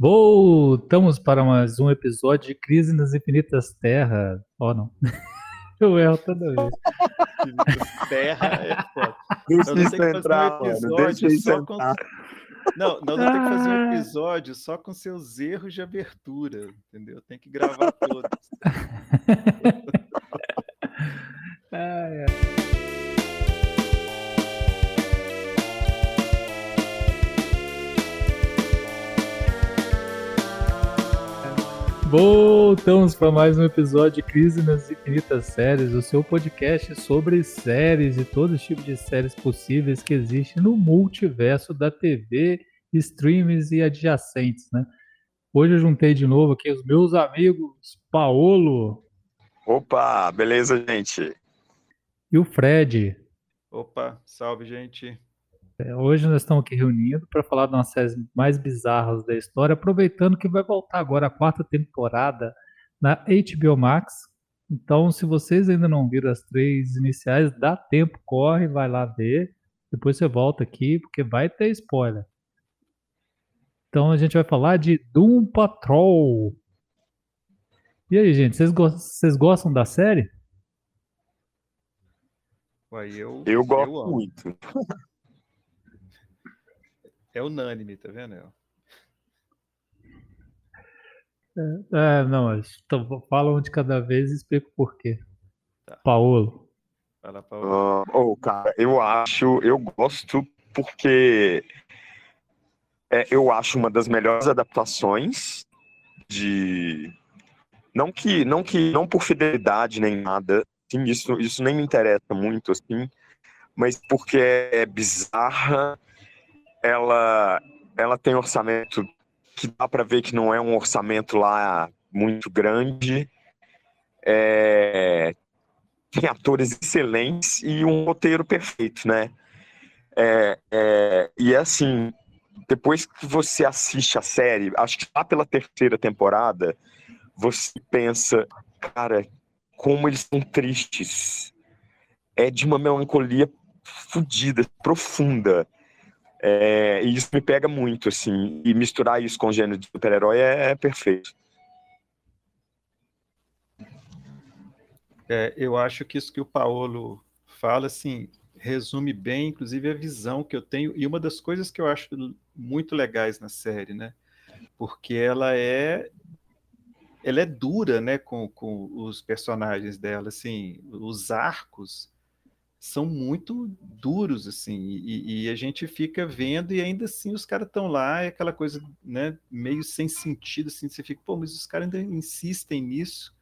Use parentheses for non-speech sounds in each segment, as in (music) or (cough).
Voltamos para mais um episódio de Crise nas Infinitas Terras. Ó, oh, não. (laughs) Eu erro toda vez. Terra é foda. Deixa isso entrar, um mano. Deixa isso entrar. Com... Não, nós vamos ter que fazer um episódio só com seus erros de abertura, entendeu? Tem que gravar todos. (laughs) ah, é. Voltamos para mais um episódio de Crise nas Infinitas Séries, o seu podcast sobre séries e todo tipo de séries possíveis que existem no multiverso da TV, streams e adjacentes, né? Hoje eu juntei de novo aqui os meus amigos Paolo. Opa, beleza, gente? E o Fred. Opa, salve, gente. É, hoje nós estamos aqui reunidos para falar de uma série mais bizarras da história, aproveitando que vai voltar agora a quarta temporada na HBO Max. Então, se vocês ainda não viram as três iniciais, dá tempo, corre, vai lá ver. Depois você volta aqui, porque vai ter spoiler. Então a gente vai falar de Doom Patrol. E aí, gente, vocês, go vocês gostam da série? Ué, eu, eu gosto eu muito. (laughs) É unânime, tá vendo? É, é, não, então, fala um de cada vez e explica o porquê. Tá. Paulo. Fala, Paulo. Uh, oh, cara, eu acho, eu gosto porque é, eu acho uma das melhores adaptações de não que não que não por fidelidade nem nada, sim, isso isso nem me interessa muito assim, mas porque é bizarra ela, ela tem orçamento que dá para ver que não é um orçamento lá muito grande. É, tem atores excelentes e um roteiro perfeito, né? É, é, e é assim, depois que você assiste a série, acho que lá pela terceira temporada, você pensa, cara, como eles são tristes. É de uma melancolia fodida, profunda. É, e isso me pega muito, assim, e misturar isso com o gênero de super-herói é, é, perfeito. É, eu acho que isso que o Paulo fala, assim, resume bem, inclusive, a visão que eu tenho, e uma das coisas que eu acho muito legais na série, né? Porque ela é ela é dura, né, com, com os personagens dela, assim, os arcos são muito duros, assim, e, e, a gente fica vendo e ainda assim os caras estão lá, é aquela coisa, né, meio sem sentido, assim, você fica, pô, mas os caras ainda insistem nisso,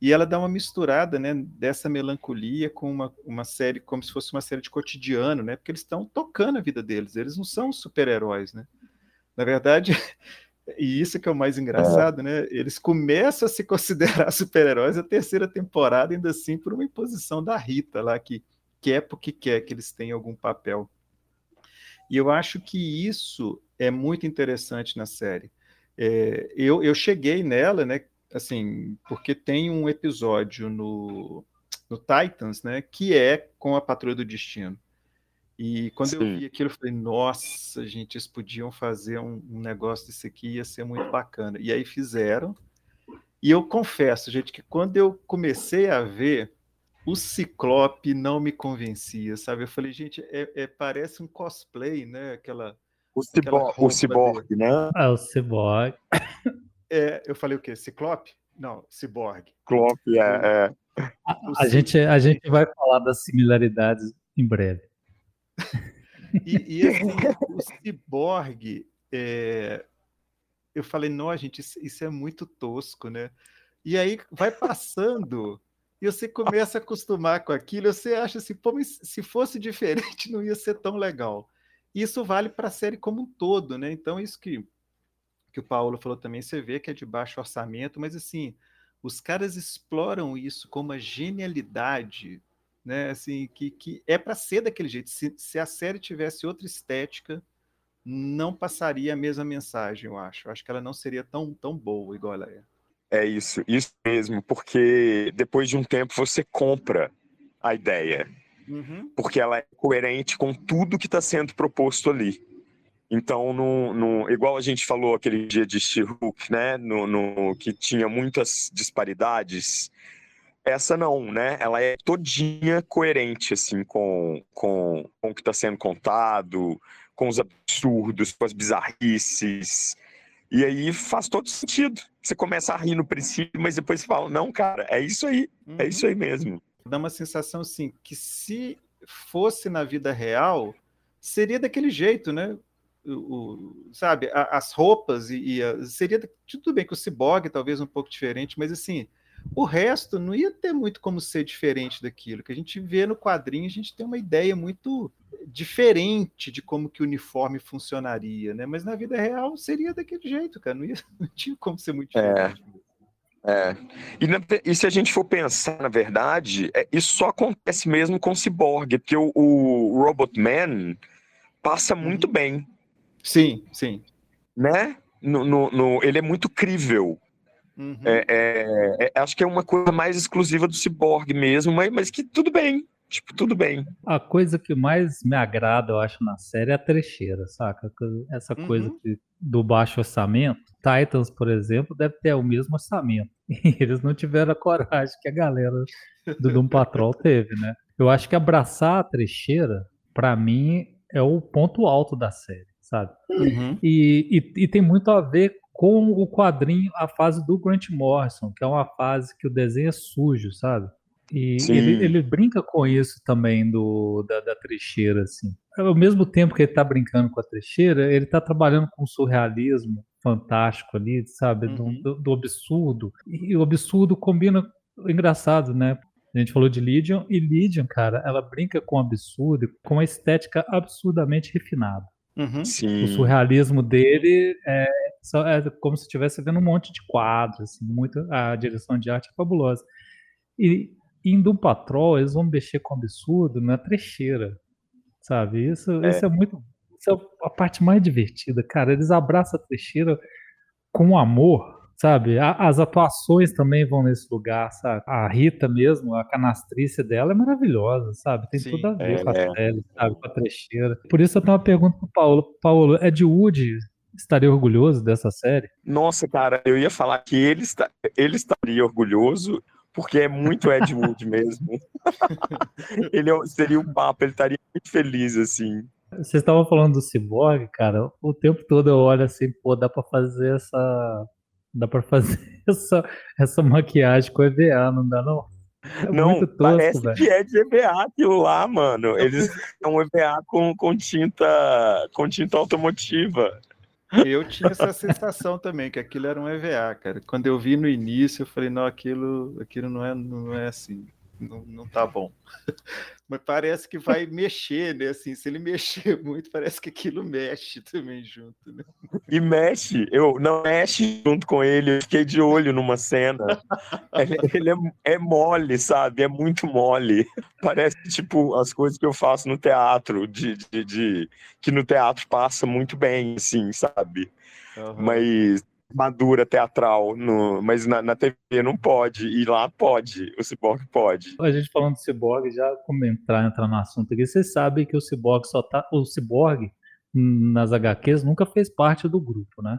e ela dá uma misturada, né, dessa melancolia com uma, uma série, como se fosse uma série de cotidiano, né, porque eles estão tocando a vida deles, eles não são super-heróis, né, na verdade... (laughs) E isso que é o mais engraçado, é. né? Eles começam a se (laughs) considerar super-heróis a terceira temporada, ainda assim, por uma imposição da Rita lá, que quer porque quer que eles tenham algum papel. E eu acho que isso é muito interessante na série. É, eu, eu cheguei nela, né, assim, porque tem um episódio no, no Titans, né, que é com a Patrulha do Destino. E quando Sim. eu vi aquilo, eu falei, nossa, gente, eles podiam fazer um, um negócio desse aqui, ia ser muito bacana. E aí fizeram. E eu confesso, gente, que quando eu comecei a ver, o Ciclope não me convencia, sabe? Eu falei, gente, é, é parece um cosplay, né? Aquela. O, cibor, o ciborgue, né? É, o ciborgue. É, eu falei o quê? Ciclope? Não, ciborgue. Ciclope, é. é. A, a gente, a gente vai falar das similaridades em breve. E, e assim, o ciborgue, é... eu falei, não, gente, isso, isso é muito tosco, né? E aí vai passando e você começa a acostumar com aquilo, você acha assim, pô, mas se fosse diferente (laughs) não ia ser tão legal. Isso vale para a série como um todo, né? Então, isso que, que o Paulo falou também, você vê que é de baixo orçamento, mas assim, os caras exploram isso como uma genialidade, né? Assim, que, que é para ser daquele jeito. Se, se a série tivesse outra estética, não passaria a mesma mensagem, eu acho. Eu acho que ela não seria tão, tão boa igual ela é. É isso, isso mesmo, porque depois de um tempo você compra a ideia, uhum. porque ela é coerente com tudo que está sendo proposto ali. Então, no, no, igual a gente falou aquele dia de She-Hulk, né? No, no, que tinha muitas disparidades, essa não, né? Ela é todinha coerente, assim, com, com, com o que está sendo contado, com os absurdos, com as bizarrices. E aí faz todo sentido. Você começa a rir no princípio, mas depois você fala, não, cara, é isso aí, uhum. é isso aí mesmo. Dá uma sensação, assim, que se fosse na vida real, seria daquele jeito, né? o, sabe, a, as roupas e, e a, seria tudo bem que o ciborgue talvez um pouco diferente, mas assim, o resto não ia ter muito como ser diferente daquilo que a gente vê no quadrinho, a gente tem uma ideia muito diferente de como que o uniforme funcionaria, né? Mas na vida real seria daquele jeito, cara, não, ia, (laughs) não tinha como ser muito é. diferente. É. É. E, na, e, se a gente for pensar, na verdade, é, isso só acontece mesmo com o Cyborg, porque o, o Robot Man passa muito uhum. bem Sim, sim. Né? No, no, no ele é muito crível. Uhum. É, é, é, acho que é uma coisa mais exclusiva do Cyborg mesmo, mas, mas que tudo bem. Tipo, tudo bem. A coisa que mais me agrada, eu acho, na série é a trecheira, saca? Essa uhum. coisa que, do baixo orçamento. Titans, por exemplo, deve ter o mesmo orçamento. (laughs) E eles não tiveram a coragem que a galera do Doom Patrol teve, né? Eu acho que abraçar a trecheira, para mim, é o ponto alto da série sabe? Uhum. E, e, e, tem muito a ver com o quadrinho, a fase do Grant Morrison, que é uma fase que o desenho é sujo, sabe? E ele, ele, brinca com isso também do, da, da, trecheira, assim. Ao mesmo tempo que ele está brincando com a trecheira, ele está trabalhando com o surrealismo fantástico ali, sabe? Uhum. Do, do, absurdo. E o absurdo combina engraçado, né? A gente falou de Lydian, e Lydian, cara, ela brinca com o absurdo, com uma estética absurdamente refinada. Uhum. O surrealismo dele é, é como se estivesse vendo um monte de quadros, assim, muito, a direção de arte é fabulosa. E em Doom Patrol, eles vão mexer com absurdo na trecheira, sabe? Isso é, isso é muito. Isso é a parte mais divertida, cara. Eles abraçam a trecheira com amor, sabe? As atuações também vão nesse lugar, sabe? A Rita mesmo, a canastrícia dela é maravilhosa, sabe? Tem Sim, tudo a ver é, com a é. série, sabe? Com a trecheira. Por isso eu tenho uma pergunta pro Paulo. Paulo, Ed Wood estaria orgulhoso dessa série? Nossa, cara, eu ia falar que ele, está, ele estaria orgulhoso porque é muito Ed Wood (laughs) mesmo. (laughs) ele é seria um papo, ele estaria muito feliz, assim. Vocês estavam falando do Cyborg, cara, o tempo todo eu olho assim, pô, dá pra fazer essa Dá pra fazer (laughs) essa, essa maquiagem com EVA, não dá não? É não, tosco, parece véio. que é de EVA aquilo lá, mano. Eles é um EVA com, com tinta com tinta automotiva. Eu tinha essa sensação também, que aquilo era um EVA, cara. Quando eu vi no início, eu falei, não, aquilo, aquilo não, é, não é assim não, não tá bom. (laughs) Mas parece que vai mexer, né? Assim, se ele (laughs) mexer muito, parece que aquilo mexe também junto, né? E mexe, eu não mexe junto com ele, eu fiquei de olho numa cena. (laughs) ele, ele é, é, mole, sabe? É muito mole. Parece tipo as coisas que eu faço no teatro, de, de, de que no teatro passa muito bem, assim, sabe? Uhum. Mas madura teatral, no, mas na, na, TV não pode, e lá pode, o Cyborg pode. A gente falando do Cyborg, já como entrar, entrar no assunto aqui, você sabe que o Cyborg só tá, o Cyborg nas HQs nunca fez parte do grupo, né?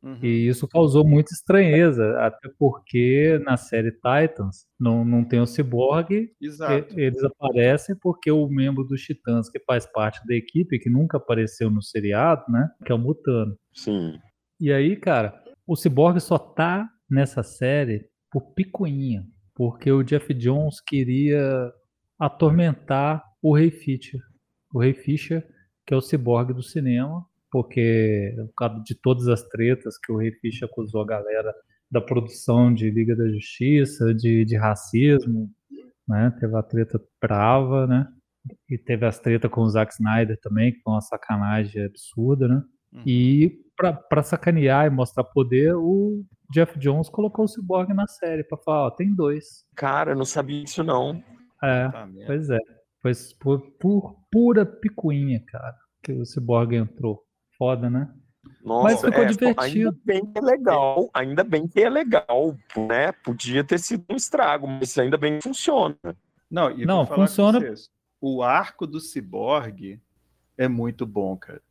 Uhum. E isso causou muita estranheza, até porque na série Titans não, não tem o Cyborg, Exato. eles aparecem porque o membro dos Titãs que faz parte da equipe, que nunca apareceu no seriado, né? Que é o Mutano. Sim. E aí, cara, o Cyborg só tá nessa série por picuinha, porque o Jeff Jones queria atormentar o Rei Fisher. O Rei Fisher, que é o Cyborg do cinema, porque por causa de todas as tretas que o Rei Fisher acusou a galera da produção de Liga da Justiça, de, de racismo, né? Teve a treta brava, né? E teve as tretas com o Zack Snyder também, que foi uma sacanagem absurda, né? Uhum. E para sacanear e mostrar poder, o Jeff Jones colocou o Cyborg na série para falar, ó, tem dois. Cara, não sabia isso não. É, ah, pois é. Foi por, por, pura picuinha, cara, que o Cyborg entrou. Foda, né? Nossa, Mas ficou é, divertido. Ainda bem que é legal, ainda bem que é legal, né? Podia ter sido um estrago, mas ainda bem que funciona. Não, e não funciona. Vocês, o arco do Cyborg é muito bom, cara.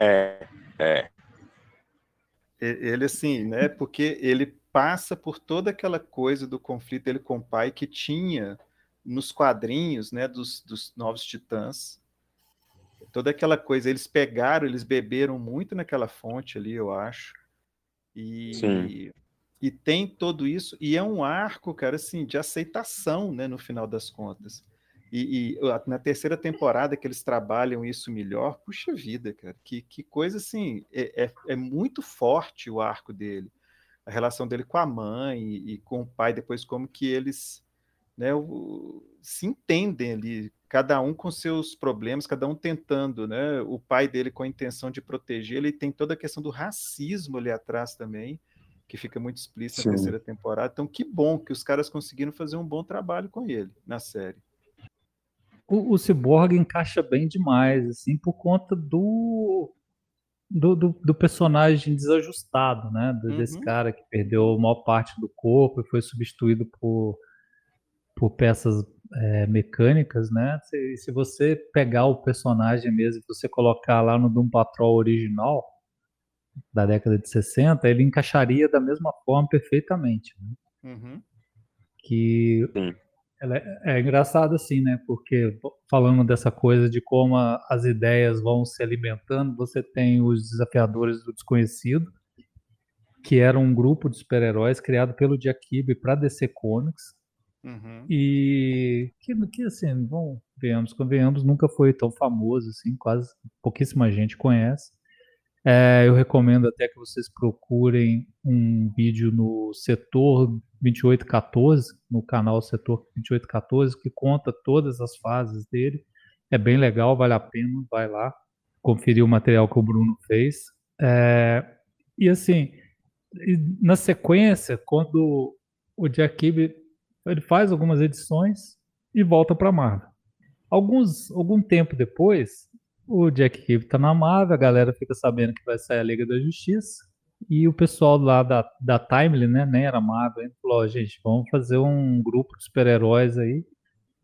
É, é. Ele, assim, né? Porque ele passa por toda aquela coisa do conflito dele com o pai que tinha nos quadrinhos, né? Dos, dos Novos Titãs. Toda aquela coisa. Eles pegaram, eles beberam muito naquela fonte ali, eu acho. E, Sim. e tem tudo isso. E é um arco, cara, assim, de aceitação, né? No final das contas e, e, na terceira temporada que eles trabalham isso melhor, puxa vida, cara, que, que coisa assim, é, é, é muito forte o arco dele, a relação dele com a mãe e, e com o pai, depois como que eles né, o, se entendem ali, cada um com seus problemas, cada um tentando, né, o pai dele com a intenção de proteger, ele tem toda a questão do racismo ali atrás também, que fica muito explícito Sim. na terceira temporada, então que bom que os caras conseguiram fazer um bom trabalho com ele na série o, o Cyborg encaixa bem demais, assim, por conta do, do, do, do personagem desajustado, né? Uhum. Desse cara que perdeu a maior parte do corpo e foi substituído por, por peças é, mecânicas, né? Se, se você pegar o personagem mesmo e você colocar lá no Doom Patrol original, da década de 60, ele encaixaria da mesma forma perfeitamente. Né? Uhum. Que Sim. Ela é, é engraçado assim, né? Porque falando dessa coisa de como a, as ideias vão se alimentando, você tem os desafiadores do desconhecido, que era um grupo de super-heróis criado pelo Jack Kirby para DC Comics. Uhum. E que, que assim, bom, venhamos, convenhamos, nunca foi tão famoso assim, quase pouquíssima gente conhece. É, eu recomendo até que vocês procurem um vídeo no setor 2814, no canal setor 2814, que conta todas as fases dele. É bem legal, vale a pena, vai lá conferir o material que o Bruno fez. É, e assim, na sequência, quando o Jack Kirby ele faz algumas edições e volta para Marvel. Alguns, algum tempo depois, o Jack Kirby tá na Marvel, a galera fica sabendo que vai sair a Liga da Justiça. E o pessoal lá da, da Timely, né, nem era Marvel, falou, oh, gente, vamos fazer um grupo de super-heróis aí.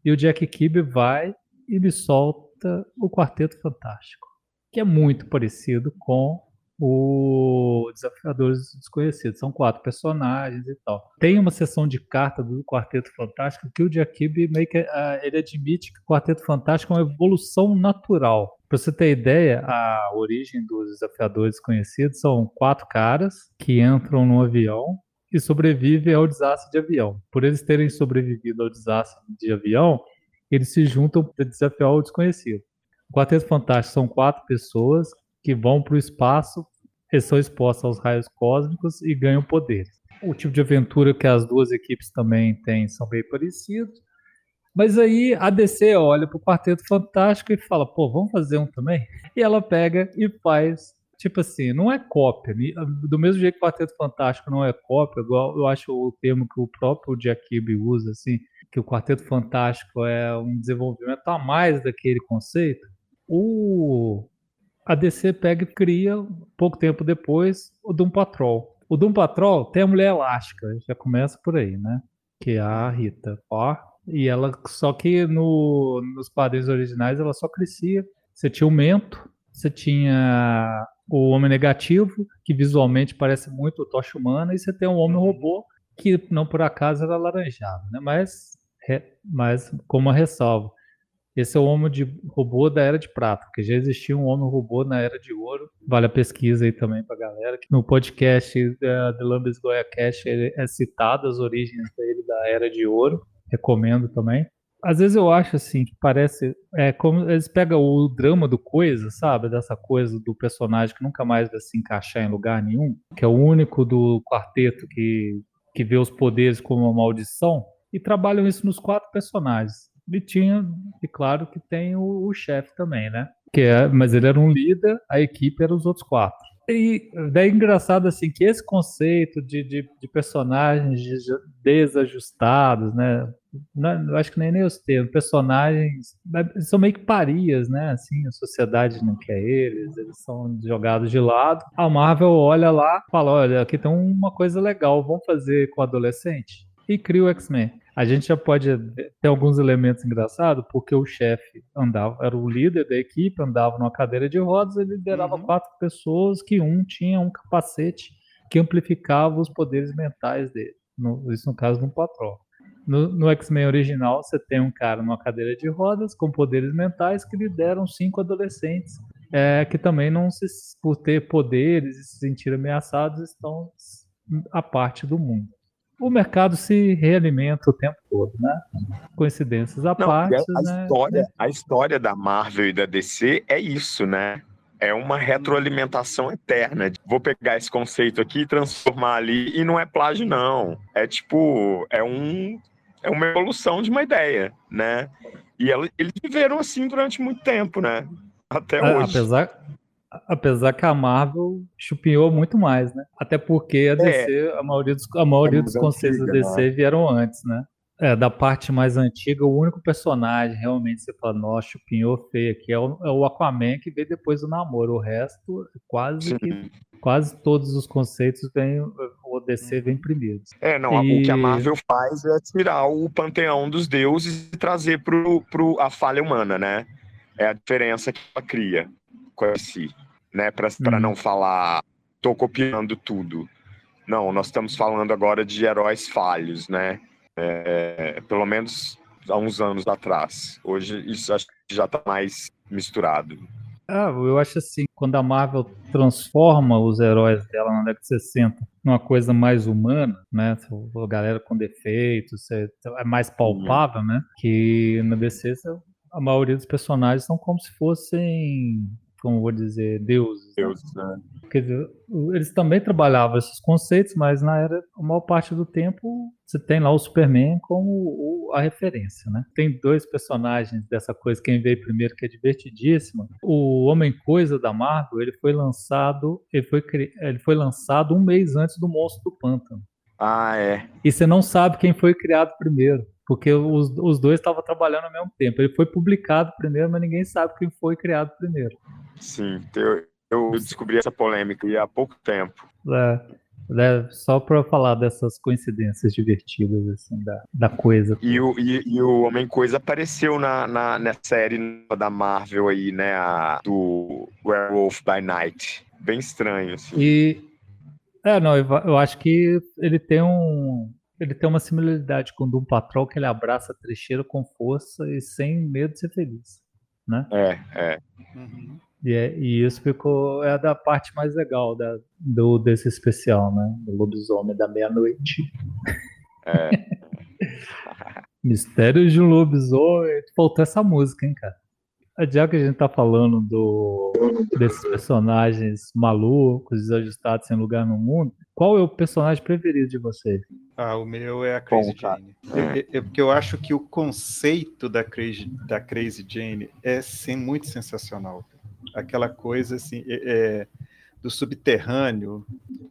E o Jack Kirby vai e me solta o Quarteto Fantástico, que é muito parecido com o Desafiadores Desconhecidos. São quatro personagens e tal. Tem uma sessão de carta do Quarteto Fantástico que o Kirby meio que, uh, ele admite que o Quarteto Fantástico é uma evolução natural. Para você ter ideia, a origem dos Desafiadores Desconhecidos são quatro caras que entram no avião e sobrevivem ao desastre de avião. Por eles terem sobrevivido ao desastre de avião, eles se juntam para desafiar o desconhecido. O Quarteto Fantástico são quatro pessoas que vão para o espaço, eles são expostos aos raios cósmicos e ganham poderes. O tipo de aventura que as duas equipes também têm são bem parecidos. Mas aí a DC olha para o Quarteto Fantástico e fala: pô, vamos fazer um também? (laughs) E ela pega e faz. Tipo assim, não é cópia. Do mesmo jeito que o Quarteto Fantástico não é cópia, igual eu acho o termo que o próprio Jack Kirby usa, assim, que o Quarteto Fantástico é um desenvolvimento a mais daquele conceito. O a DC pega e cria, pouco tempo depois, o Doom Patrol. O Doom Patrol tem a mulher elástica, já começa por aí, né? Que é a Rita. Ó, e ela, só que no, nos quadrinhos originais ela só crescia. Você tinha o Mento, você tinha o Homem Negativo, que visualmente parece muito o Tocha Humana, e você tem o Homem Robô, que não por acaso era laranjado, né? Mas, mas como uma ressalva. Esse é o homem de robô da era de prata, porque já existia um homem robô na era de ouro. Vale a pesquisa aí também pra galera. No podcast uh, The Lambis Goya Cash é citado as origens dele da era de ouro. Recomendo também. Às vezes eu acho assim que parece é como eles pegam o drama do coisa, sabe, dessa coisa do personagem que nunca mais vai se encaixar em lugar nenhum, que é o único do quarteto que que vê os poderes como uma maldição e trabalham isso nos quatro personagens. E tinha, e claro que tem o, o chefe também, né? Que é, mas ele era um líder, a equipe era os outros quatro. E daí é engraçado assim que esse conceito de, de, de personagens desajustados, né? Não, eu acho que nem nem os termos, personagens são meio que parias, né? Assim, a sociedade não quer eles, eles são jogados de lado. A Marvel olha lá, fala, olha, aqui tem uma coisa legal, vamos fazer com adolescente e cria o X-Men. A gente já pode ter alguns elementos engraçados, porque o chefe andava, era o líder da equipe, andava numa cadeira de rodas e liderava uhum. quatro pessoas, que um tinha um capacete que amplificava os poderes mentais dele. No, isso no caso do patrão. No, no X-Men original, você tem um cara numa cadeira de rodas com poderes mentais que lideram cinco adolescentes é, que também não se, por ter poderes e se sentir ameaçados, estão à parte do mundo. O mercado se realimenta o tempo todo, né? Coincidências à parte. A, né? história, a história da Marvel e da DC é isso, né? É uma retroalimentação eterna. Vou pegar esse conceito aqui e transformar ali, e não é plágio, não. É tipo, é um. É uma evolução de uma ideia, né? E eles viveram assim durante muito tempo, né? Até é, hoje. Apesar, apesar que a Marvel chupinhou muito mais, né? Até porque a DC, é, a maioria dos, a maioria dos conceitos da DC né? vieram antes, né? É, da parte mais antiga, o único personagem realmente você fala, nossa, chupinhou feio aqui é o, é o Aquaman que veio depois do namoro. O resto, quase que, quase todos os conceitos vêm, o DC vem primeiro. É, não, e... o que a Marvel faz é tirar o panteão dos deuses e trazer pro, pro a falha humana, né? é a diferença que ela cria si, né? Para hum. não falar, tô copiando tudo. Não, nós estamos falando agora de heróis falhos, né? É, pelo menos há uns anos atrás. Hoje isso acho que já está mais misturado. Ah, eu acho assim, quando a Marvel transforma os heróis dela na década de 60 numa coisa mais humana, né? A galera com defeitos, é, é mais palpável, né? Que na DC a maioria dos personagens são como se fossem, como vou dizer, deuses. Né? Deuses, né? Quer dizer, eles também trabalhavam esses conceitos, mas na era, a maior parte do tempo, você tem lá o Superman como a referência, né? Tem dois personagens dessa coisa, quem veio primeiro, que é divertidíssima. O Homem-Coisa da Marvel, ele foi lançado, ele foi, ele foi lançado um mês antes do Monstro do Pântano. Ah, é. E você não sabe quem foi criado primeiro porque os, os dois estavam trabalhando ao mesmo tempo. Ele foi publicado primeiro, mas ninguém sabe quem foi criado primeiro. Sim, eu, eu descobri essa polêmica há pouco tempo. É, é só para falar dessas coincidências divertidas assim, da, da coisa. E o, e, e o Homem-Coisa apareceu na, na, na, série da Marvel aí, né? A, do Werewolf by Night. Bem estranho, assim. E. É, não, eu, eu acho que ele tem um, ele tem uma similaridade com o Doom Patrol que ele abraça a trecheira com força e sem medo de ser feliz, né? É, é. Uhum. E, é, e isso ficou é da parte mais legal da, do desse especial, né? Do lobisomem da meia-noite. É. (laughs) Mistérios de um lobisomem. Faltou essa música, hein, cara? Já que a gente tá falando do, desses personagens malucos, desajustados sem lugar no mundo, qual é o personagem preferido de vocês? Ah, o meu é a Crazy Bom, Jane. É, é, porque eu acho que o conceito da Crazy, da Crazy Jane é sim, muito sensacional. Aquela coisa assim, é, é, do subterrâneo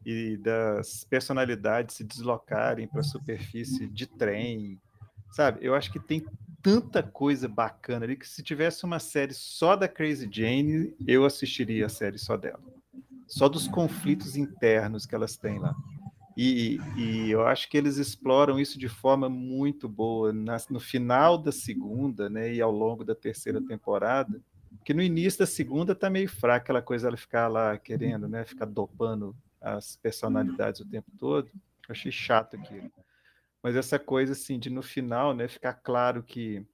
e das personalidades se deslocarem para a superfície de trem, sabe? Eu acho que tem tanta coisa bacana ali que se tivesse uma série só da Crazy Jane, eu assistiria a série só dela. Só dos conflitos internos que elas têm lá. E, e eu acho que eles exploram isso de forma muito boa na, no final da segunda, né, e ao longo da terceira temporada, que no início da segunda tá meio fraca aquela coisa ela ficar lá querendo, né, ficar dopando as personalidades o tempo todo. Eu achei chato aquilo. Mas essa coisa assim de no final, né, ficar claro que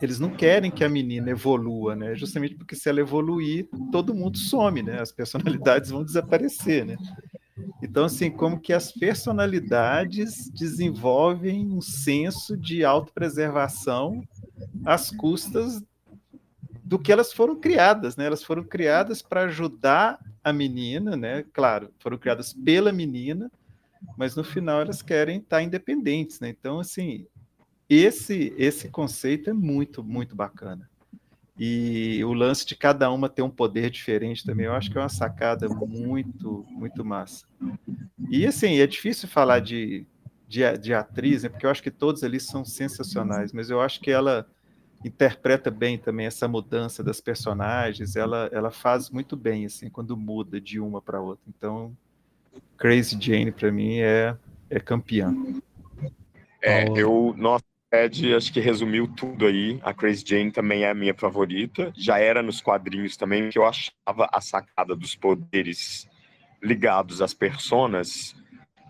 eles não querem que a menina evolua, né? Justamente porque se ela evoluir, todo mundo some, né? As personalidades vão desaparecer, né? Então, assim, como que as personalidades desenvolvem um senso de autopreservação às custas do que elas foram criadas, né? Elas foram criadas para ajudar a menina, né? Claro, foram criadas pela menina, mas no final elas querem estar independentes, né? Então, assim, esse esse conceito é muito, muito bacana. E o lance de cada uma ter um poder diferente também, eu acho que é uma sacada muito, muito massa. E assim, é difícil falar de, de, de atriz, né, porque eu acho que todos ali são sensacionais, mas eu acho que ela interpreta bem também essa mudança das personagens, ela, ela faz muito bem, assim, quando muda de uma para outra. Então, Crazy Jane, para mim, é, é campeã. É, eu, nossa, Ed acho que resumiu tudo aí. A Crazy Jane também é a minha favorita. Já era nos quadrinhos também, que eu achava a sacada dos poderes ligados às personas,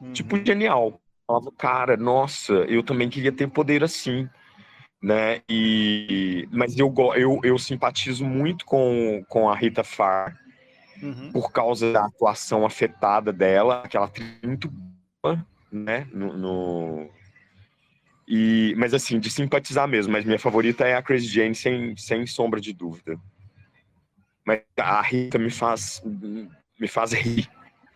uhum. tipo, genial. Eu falava, cara, nossa, eu também queria ter poder assim né? E mas eu eu, eu simpatizo muito com, com a Rita Farr uhum. por causa da atuação afetada dela, aquela muito boa, né? No, no, E mas assim de simpatizar mesmo. Mas minha favorita é a Chris Jane sem, sem sombra de dúvida. Mas a Rita me faz me faz rir.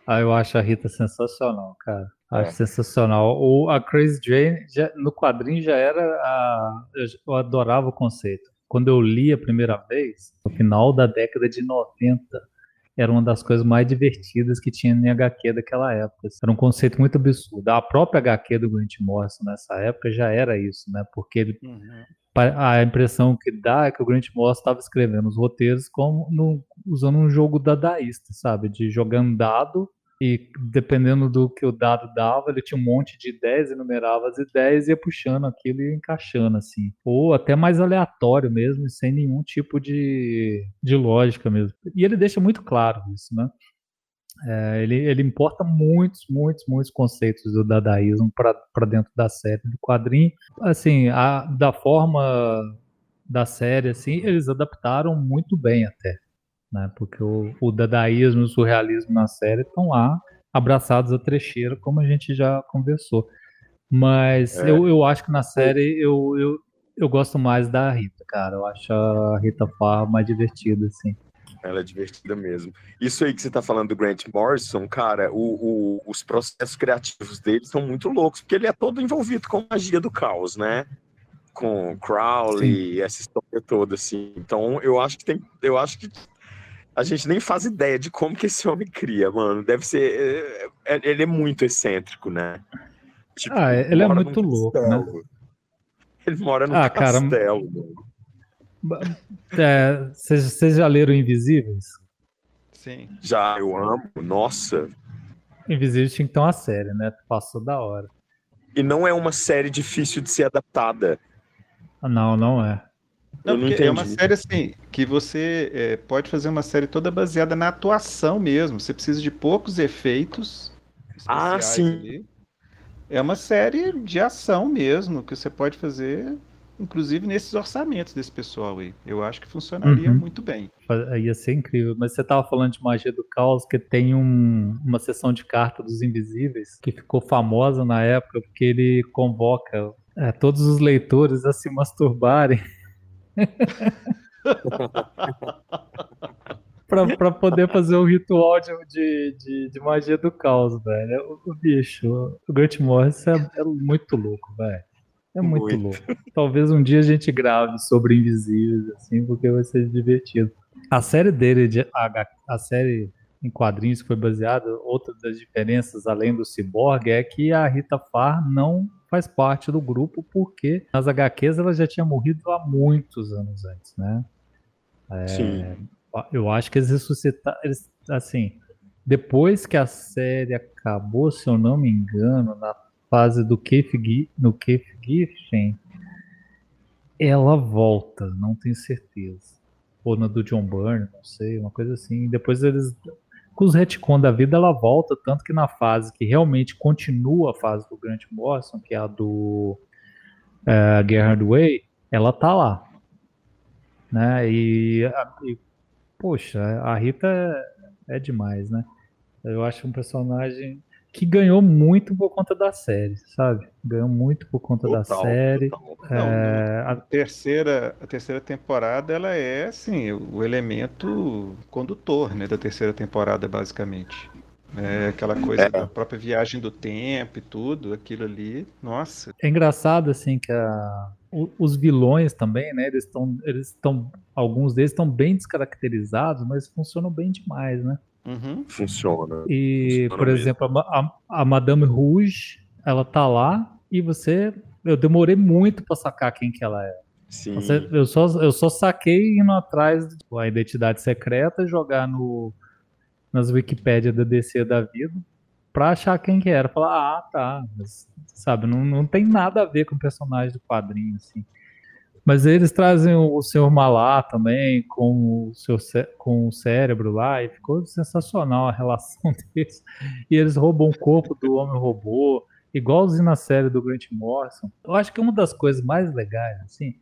Ah, eu acho a Rita sensacional, cara. Acho é. sensacional. O, a Crazy Jane, já, no quadrinho já era. A, eu adorava o conceito. Quando eu li a primeira vez, no final da década de 90, era uma das coisas mais divertidas que tinha em HQ daquela época. Era um conceito muito absurdo. A própria HQ do Grant Morrison nessa época já era isso, né? Porque ele, uhum. a impressão que dá é que o Grant Morrison estava escrevendo os roteiros como no, usando um jogo dadaísta, sabe? De jogando dado e dependendo do que o dado dava, ele tinha um monte de ideias, enumerava as ideias e ia puxando aquilo e encaixando, assim. Ou até mais aleatório mesmo, sem nenhum tipo de, de lógica mesmo. E ele deixa muito claro isso, né? É, ele, ele importa muitos, muitos, muitos conceitos do dadaísmo para dentro da série do quadrinho. Assim, a, da forma da série, assim, eles adaptaram muito bem até né? Porque o, o dadaísmo e o surrealismo na série estão lá abraçados a trecheira, como a gente já conversou. Mas é. eu, eu acho que na série eu, eu, eu gosto mais da Rita, cara. Eu acho a Rita Farr mais divertida, assim. Ela é divertida mesmo. Isso aí que você tá falando do Grant Morrison, cara, o, o, os processos criativos dele são muito loucos, porque ele é todo envolvido com a magia do caos, né? Com Crowley, Sim. essa história toda, assim. Então, eu acho que tem. Eu acho que a gente nem faz ideia de como que esse homem cria, mano. Deve ser. É, é, ele é muito excêntrico, né? Tipo, ah, ele é muito louco, né? Ele mora no ah, castelo. É, vocês é, já leram Invisíveis? Sim. Já, eu amo. Nossa. Invisíveis tinha que ter uma série, né? Passou da hora. E não é uma série difícil de ser adaptada. Não, não é. Não, não é uma série assim que você é, pode fazer uma série toda baseada na atuação mesmo. Você precisa de poucos efeitos. Ah, sim. Ali. É uma série de ação mesmo que você pode fazer, inclusive nesses orçamentos desse pessoal aí. Eu acho que funcionaria uhum. muito bem. Ia ser incrível. Mas você estava falando de magia do caos, que tem um, uma sessão de carta dos invisíveis que ficou famosa na época porque ele convoca é, todos os leitores a se masturbarem. (laughs) (laughs) pra, poder fazer o ritual de, de, de, magia do caos, velho. O, o bicho, o Grant Morrison é, é muito louco, velho. É muito, muito, louco. Talvez um dia a gente grave sobre invisíveis, assim, porque vai ser divertido. A série dele, de, a, a série em quadrinhos que foi baseada, outra das diferenças, além do Cyborg, é que a Rita Farr não faz parte do grupo, porque nas HQs ela já tinha morrido há muitos anos antes, né? É, Sim. Eu acho que eles ressuscitaram, eles, assim, depois que a série acabou, se eu não me engano, na fase do Keith, no Keith Giffen, ela volta, não tenho certeza. Ou na do John Byrne, não sei, uma coisa assim. Depois eles com os retcon da vida ela volta, tanto que na fase que realmente continua a fase do Grant Morrison, que é a do é, Gerhard Way, ela tá lá. Né? E, e poxa, a Rita é, é demais, né? Eu acho um personagem que ganhou muito por conta da série, sabe? Ganhou muito por conta total, da série. Total. É, a... terceira, a terceira temporada ela é assim o elemento condutor, né, da terceira temporada basicamente. É aquela coisa é. da própria viagem do tempo e tudo, aquilo ali, nossa. É engraçado assim que a, os vilões também, né? Eles estão, eles estão, alguns deles estão bem descaracterizados, mas funcionam bem demais, né? Uhum. Funciona. E, Funciona por mesmo. exemplo, a, a, Madame Rouge, ela tá lá e você. Eu demorei muito para sacar quem que ela é. Sim. Você, eu, só, eu só saquei indo atrás da identidade secreta, jogar no, nas Wikipédia da DC da vida. pra achar quem que era. Falar, ah, tá, mas, sabe, não, não tem nada a ver com o personagem do quadrinho, assim. Mas eles trazem o Senhor Malá também com o, seu com o cérebro lá, e ficou sensacional a relação (laughs) deles. E eles roubam o corpo do Homem-Robô, igualzinho na série do Grant Morrison. Eu acho que uma das coisas mais legais, assim,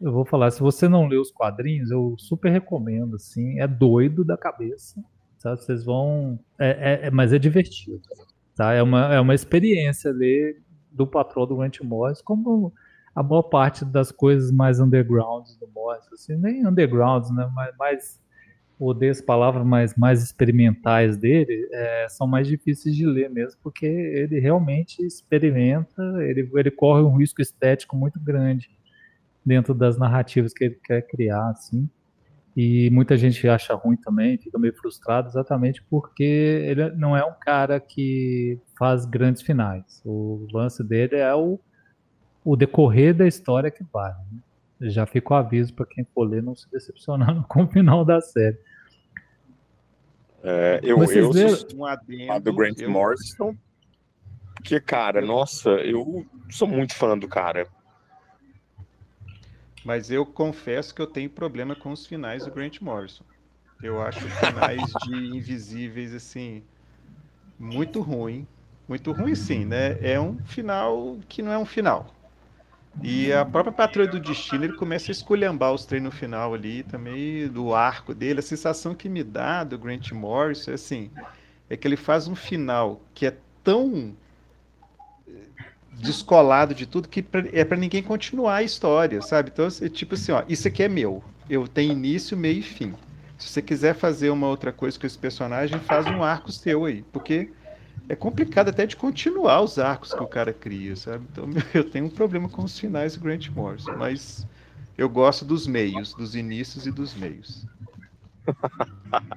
eu vou falar, se você não lê os quadrinhos, eu super recomendo, assim, é doido da cabeça, sabe? Vocês vão... É, é, é, mas é divertido, tá? É uma, é uma experiência ler do patrão do Grant Morrison, como a maior parte das coisas mais undergrounds do Morrison, assim, nem undergrounds, né, mas mais, odeio as palavras, mas mais experimentais dele, é, são mais difíceis de ler mesmo, porque ele realmente experimenta, ele, ele corre um risco estético muito grande dentro das narrativas que ele quer criar, assim, e muita gente acha ruim também, fica meio frustrado, exatamente porque ele não é um cara que faz grandes finais. O lance dele é o o decorrer da história que vale. Né? Já fica o aviso para quem for ler não se decepcionar (laughs) com o final da série. É, eu eu sou um adendo, do Grant eu... Morrison, porque, cara, nossa, eu sou muito fã do cara. Mas eu confesso que eu tenho problema com os finais do Grant Morrison. Eu acho finais de Invisíveis, assim, muito ruim. Muito ruim, sim, né? É um final que não é um final. E a própria Patrulha do Destino, ele começa a esculhambar os treinos no final ali, também do arco dele. A sensação que me dá do Grant Morrison é assim, é que ele faz um final que é tão eh, descolado de tudo que é para ninguém continuar a história, sabe? Então, é tipo assim, ó, isso aqui é meu. Eu tenho início, meio e fim. Se você quiser fazer uma outra coisa com esse personagem, faz um arco seu aí, porque é complicado até de continuar os arcos que o cara cria, sabe? Então (laughs) eu tenho um problema com os finais do Grant Morrison, mas eu gosto dos meios, dos inícios e dos meios. (laughs)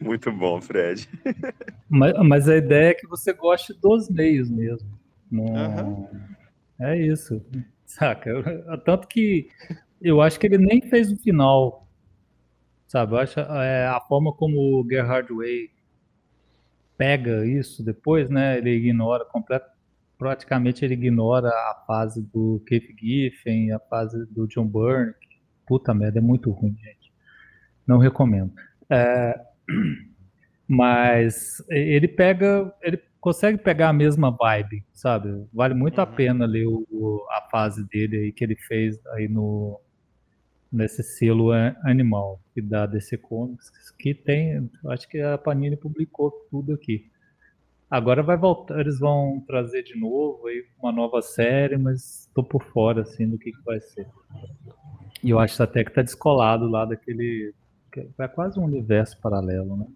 Muito bom, Fred. (laughs) Mas, mas, a ideia é que você goste dos meios mesmo. Não... Uhum. É isso. Saca? Tanto que eu acho que ele nem fez o final. Sabe? Eu acho é, a forma como o Gerhard Way pega isso depois, né? Ele ignora completo, praticamente ele ignora a fase do Keith Giffen, a fase do John Byrne. Puta merda, é muito ruim, gente. Não recomendo. É, (clears throat) mas ele pega, ele consegue pegar a mesma vibe, sabe? Vale muito a uhum. pena ler o, a fase dele aí que ele fez aí no nesse selo animal que da DC Comics, que tem, acho que a Panini publicou tudo aqui. Agora vai voltar, eles vão trazer de novo aí uma nova série, mas estou por fora assim do que, que vai ser. E eu acho até que tá descolado lá daquele é quase um universo paralelo, né?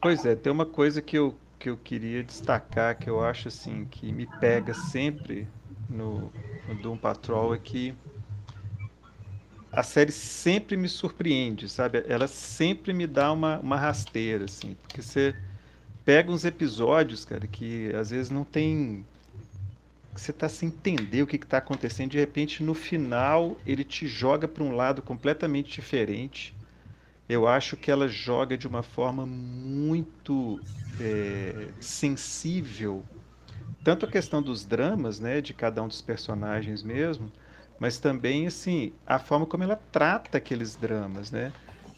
Pois é, tem uma coisa que eu que eu queria destacar que eu acho assim que me pega sempre no, no Doom Patrol é que a série sempre me surpreende, sabe? Ela sempre me dá uma, uma rasteira, assim, porque você pega uns episódios, cara, que às vezes não tem. Você tá sem entender o que, está acontecendo, de repente no final ele te joga para um lado completamente diferente. Eu acho que ela joga de uma forma muito é, sensível, tanto a questão dos dramas, né, de cada um dos personagens mesmo, mas também assim a forma como ela trata aqueles dramas, né?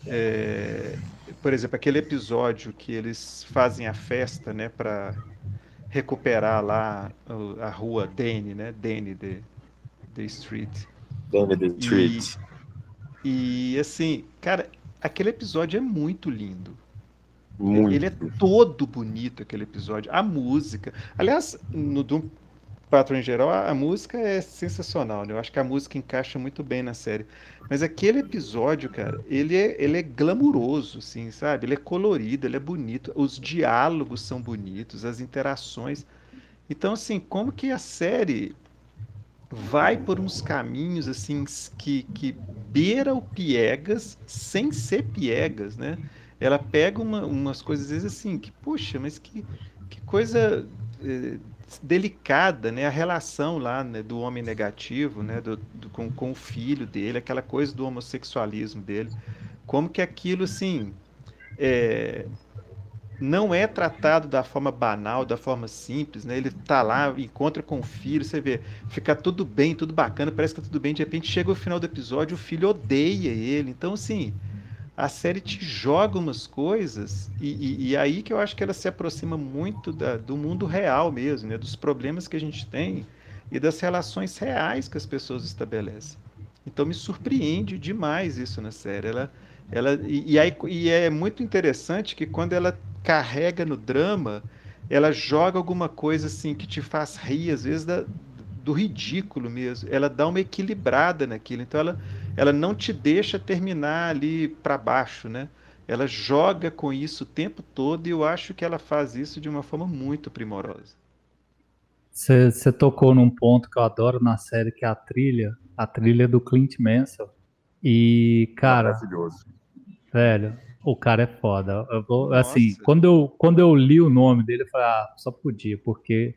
É, por exemplo, aquele episódio que eles fazem a festa, né, para recuperar lá a rua Danny, né, Danny the, the Street. Danny the Street. E, e assim, cara, aquele episódio é muito lindo. Muito. Ele é todo bonito, aquele episódio. A música. Aliás, no Patrol em geral, a, a, música é sensacional, né? Eu acho que a música encaixa muito bem na série. Mas aquele episódio, cara, ele é, ele é glamuroso, assim, sabe? Ele é colorido, ele é bonito. Os diálogos são bonitos, as interações. Então, assim, como que a série vai por uns caminhos, assim, que, que beira o piegas sem ser piegas, né? Ela pega uma, umas coisas, às vezes, assim, que, poxa, mas que, que coisa... Eh, delicada, né? A relação lá né, do homem negativo, né? Do, do, com, com o filho dele, aquela coisa do homossexualismo dele. Como que aquilo, assim, é, não é tratado da forma banal, da forma simples, né? Ele tá lá, encontra com o filho, você vê, fica tudo bem, tudo bacana, parece que tá tudo bem, de repente chega o final do episódio, o filho odeia ele. Então, assim, a série te joga umas coisas, e, e, e aí que eu acho que ela se aproxima muito da, do mundo real mesmo, né? Dos problemas que a gente tem e das relações reais que as pessoas estabelecem. Então me surpreende demais isso na série. Ela, ela, e, e, aí, e é muito interessante que quando ela carrega no drama, ela joga alguma coisa assim que te faz rir, às vezes da, do ridículo mesmo. Ela dá uma equilibrada naquilo. Então ela, ela não te deixa terminar ali para baixo, né? Ela joga com isso o tempo todo e eu acho que ela faz isso de uma forma muito primorosa. Você tocou num ponto que eu adoro na série, que é a trilha, a trilha do Clint Mansell. E, cara. Maravilhoso. Velho, o cara é foda. Eu vou, assim, quando eu, quando eu li o nome dele, eu falei, ah, só podia, porque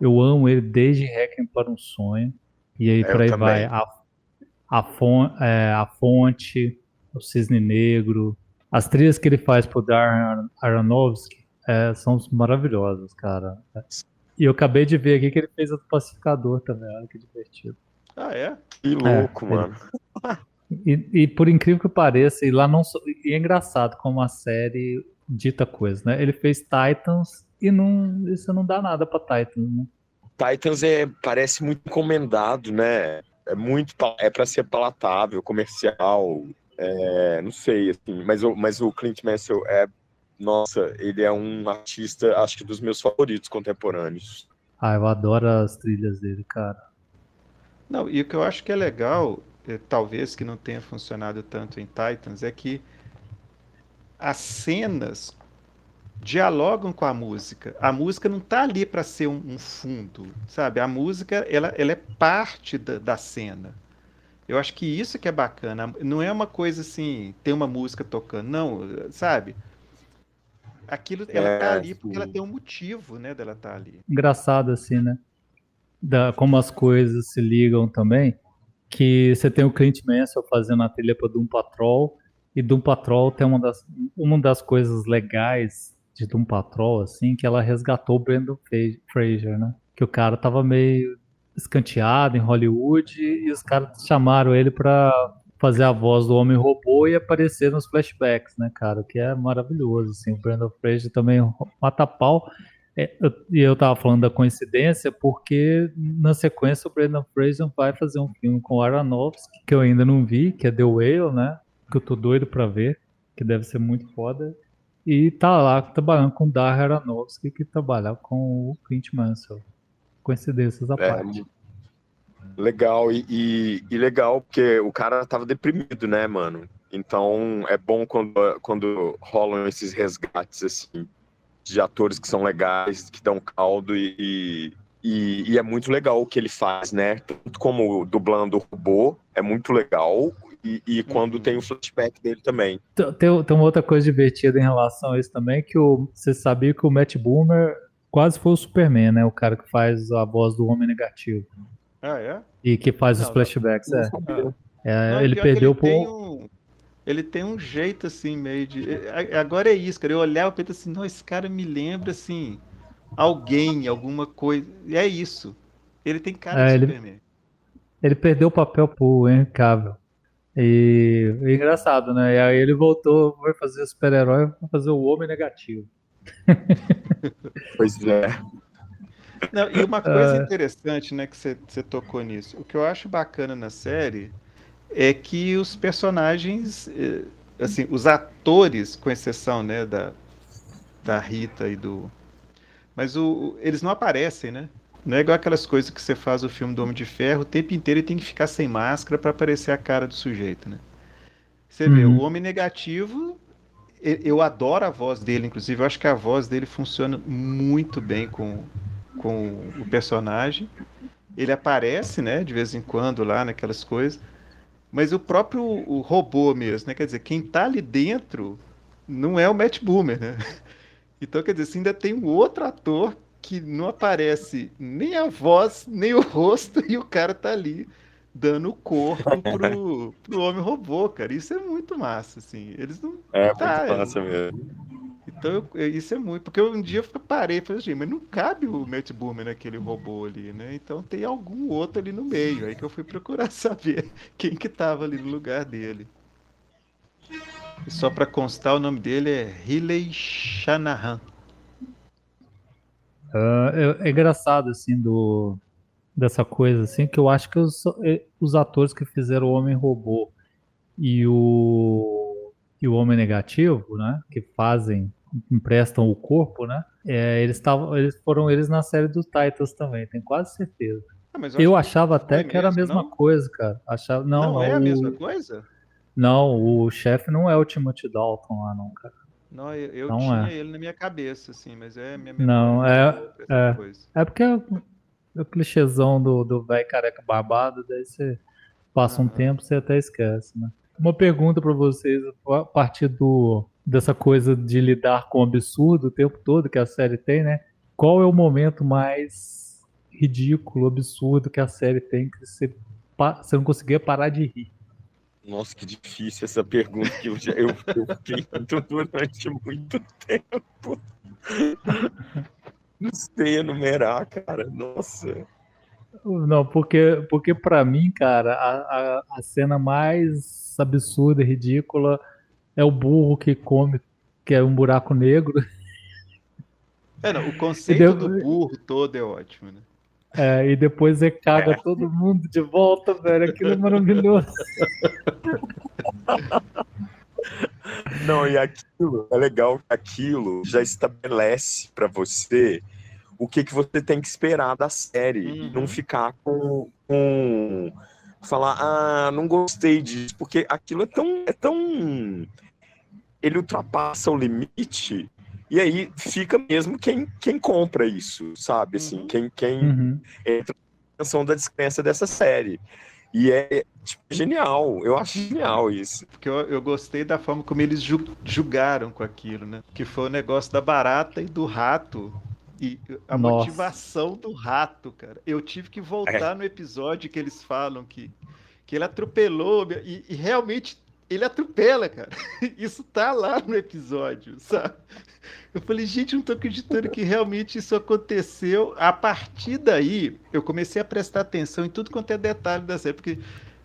eu amo ele desde Requiem para um Sonho. E aí por aí vai. A, a, fonte, é, a Fonte, o Cisne Negro. As trilhas que ele faz pro Darren Aronofsky é, são maravilhosas, cara. E eu acabei de ver aqui que ele fez o Pacificador também, olha que divertido. Ah, é? Que louco, é, mano. (laughs) E, e, por incrível que pareça, e lá não e é engraçado como a série dita coisa, né? Ele fez Titans e não isso não dá nada para Titans, né? Titans é parece muito encomendado, né? É muito é para ser palatável, comercial, é, não sei assim, mas o mas o Clint Mansell é nossa, ele é um artista, acho que dos meus favoritos contemporâneos. Ah, eu adoro as trilhas dele, cara. Não, e o que eu acho que é legal eh, talvez que não tenha funcionado tanto em Titans, é que as cenas dialogam com a música. A música não está ali para ser um, um, fundo, sabe? A música ela, ela é parte da, da, cena. Eu acho que isso que é bacana. Não é uma coisa assim, tem uma música tocando, não, sabe? Aquilo, ela é, tá ali porque ela tem um motivo, né, dela estar tá ali. Engraçado assim, né? Da, como as coisas se ligam também que você tem o Clint Mansell fazendo a trilha para Doom Patrol, e Doom Patrol tem uma das, uma das coisas legais de Doom Patrol, assim, que ela resgatou o Brandon Fraser, né? Que o cara tava meio escanteado em Hollywood e os caras chamaram ele para fazer a voz do Homem Robô e aparecer nos flashbacks, né, cara? Que é maravilhoso, assim. O Brandon Fraser também mata pau. É, eu, e eu tava falando da coincidência porque na sequência o Brandon Fraser vai fazer um filme com o Aronofsky, que eu ainda não vi, que é The Whale, né? Que eu tô doido pra ver, que deve ser muito foda. E tá lá trabalhando com o Darren Aronofsky, que trabalha com o Clint Mansell. Coincidências à é, parte. Legal, e, e, e, legal porque o cara tava deprimido, né, mano? Então é bom quando, quando rolam esses resgates assim de atores que são legais, que dão caldo e, e, e, é muito legal o que ele faz, né? Tanto como dublando o robô, é muito legal. E, e quando uhum. tem o flashback dele também. Tem, tem uma outra coisa divertida em relação a isso também, que o, você sabia que o Matt Boomer quase foi o Superman, né? O cara que faz a voz do Homem Negativo. Ah, é? E que faz não, os flashbacks, não, é. é não, ele perdeu por... Um ele tem um jeito assim, meio de. É, é, agora é isso, cara. Eu olhava e assim, não, esse cara me lembra assim, alguém, alguma coisa. E é isso. Ele tem cara é, de ele, Superman. Ele perdeu o papel pro Henry Cavill. E é engraçado, né? E aí ele voltou, foi fazer super-herói, foi fazer o homem negativo. (laughs) pois é. Não, e uma coisa uh... interessante, né, que você tocou nisso. O que eu acho bacana na série é que os personagens, eh, assim, os atores, com exceção, né, da, da Rita e do... Mas o, eles não aparecem, né? Não é igual aquelas coisas que você faz o filme do Homem de Ferro, o tempo inteiro ele tem que ficar sem máscara para aparecer a cara do sujeito, né? Você uhum. vê, o Homem Negativo, eu adoro a voz dele, inclusive, eu acho que a voz dele funciona muito bem com, com o personagem. Ele aparece, né, de vez em quando lá naquelas coisas, mas o próprio o robô mesmo, né? Quer dizer, quem está ali dentro não é o Matt Boomer, né? (laughs) Então, quer dizer, ainda tem um outro ator que não aparece nem a voz, nem o rosto, e o cara tá ali dando o corpo (laughs) pro, pro homem robô, cara. Isso é muito massa, assim. Eles não. É tá, muito massa mesmo. Então, eu, isso é muito. Porque um dia eu parei e falei assim, mas não cabe o Matt Boomer naquele robô ali, né? Então tem algum outro ali no meio. Aí que eu fui procurar (laughs) saber quem que tava ali no lugar dele. E só para constar, o nome dele é Riley Shanahan. Uh, é, é, engraçado, assim, do, dessa coisa, assim, que eu acho que os, é, os atores que fizeram o Homem-Robô e o, e o Homem Negativo, né, que fazem, emprestam o corpo, né, é, eles, tavam, eles foram eles na série dos Titans também, tenho quase certeza. Ah, eu, eu achava até que mesmo, era a mesma não? coisa, cara. Achava, não, não é o... a mesma coisa? Não, o chefe não é o Timothy Dalton lá, não, cara. Não, eu, eu não tinha é. ele na minha cabeça, assim, mas é minha Não, é. É, é porque é o clichêzão do, do velho careca barbado, daí você passa um tempo você até esquece, né? Uma pergunta para vocês, a partir do, dessa coisa de lidar com o absurdo o tempo todo que a série tem, né? Qual é o momento mais ridículo, absurdo que a série tem que você, você não conseguia parar de rir? Nossa, que difícil essa pergunta que eu, já, eu, eu fiquei durante muito tempo. Não sei enumerar, cara. Nossa. Não, porque, porque para mim, cara, a, a, a, cena mais absurda e ridícula é o burro que come, que é um buraco negro. É, não, o conceito do burro todo é ótimo, né? É, e depois você caga é. todo mundo de volta, velho. Aquilo é maravilhoso. Não, e aquilo é legal que aquilo já estabelece para você o que, que você tem que esperar da série. Uhum. Não ficar com, com. falar, ah, não gostei disso, porque aquilo é tão. É tão ele ultrapassa o limite e aí fica mesmo quem, quem compra isso, sabe? Assim, uhum. quem, quem uhum. entra na atenção da descrença dessa série. E é tipo, genial, eu acho genial isso. Porque eu, eu gostei da forma como eles ju julgaram com aquilo, né? Que foi o negócio da barata e do rato. E a Nossa. motivação do rato, cara. Eu tive que voltar é. no episódio que eles falam que, que ele atropelou e, e realmente ele atropela, cara. (laughs) Isso tá lá no episódio, sabe? Eu falei, gente, não tô acreditando que realmente isso aconteceu. A partir daí, eu comecei a prestar atenção em tudo quanto é detalhe da série, porque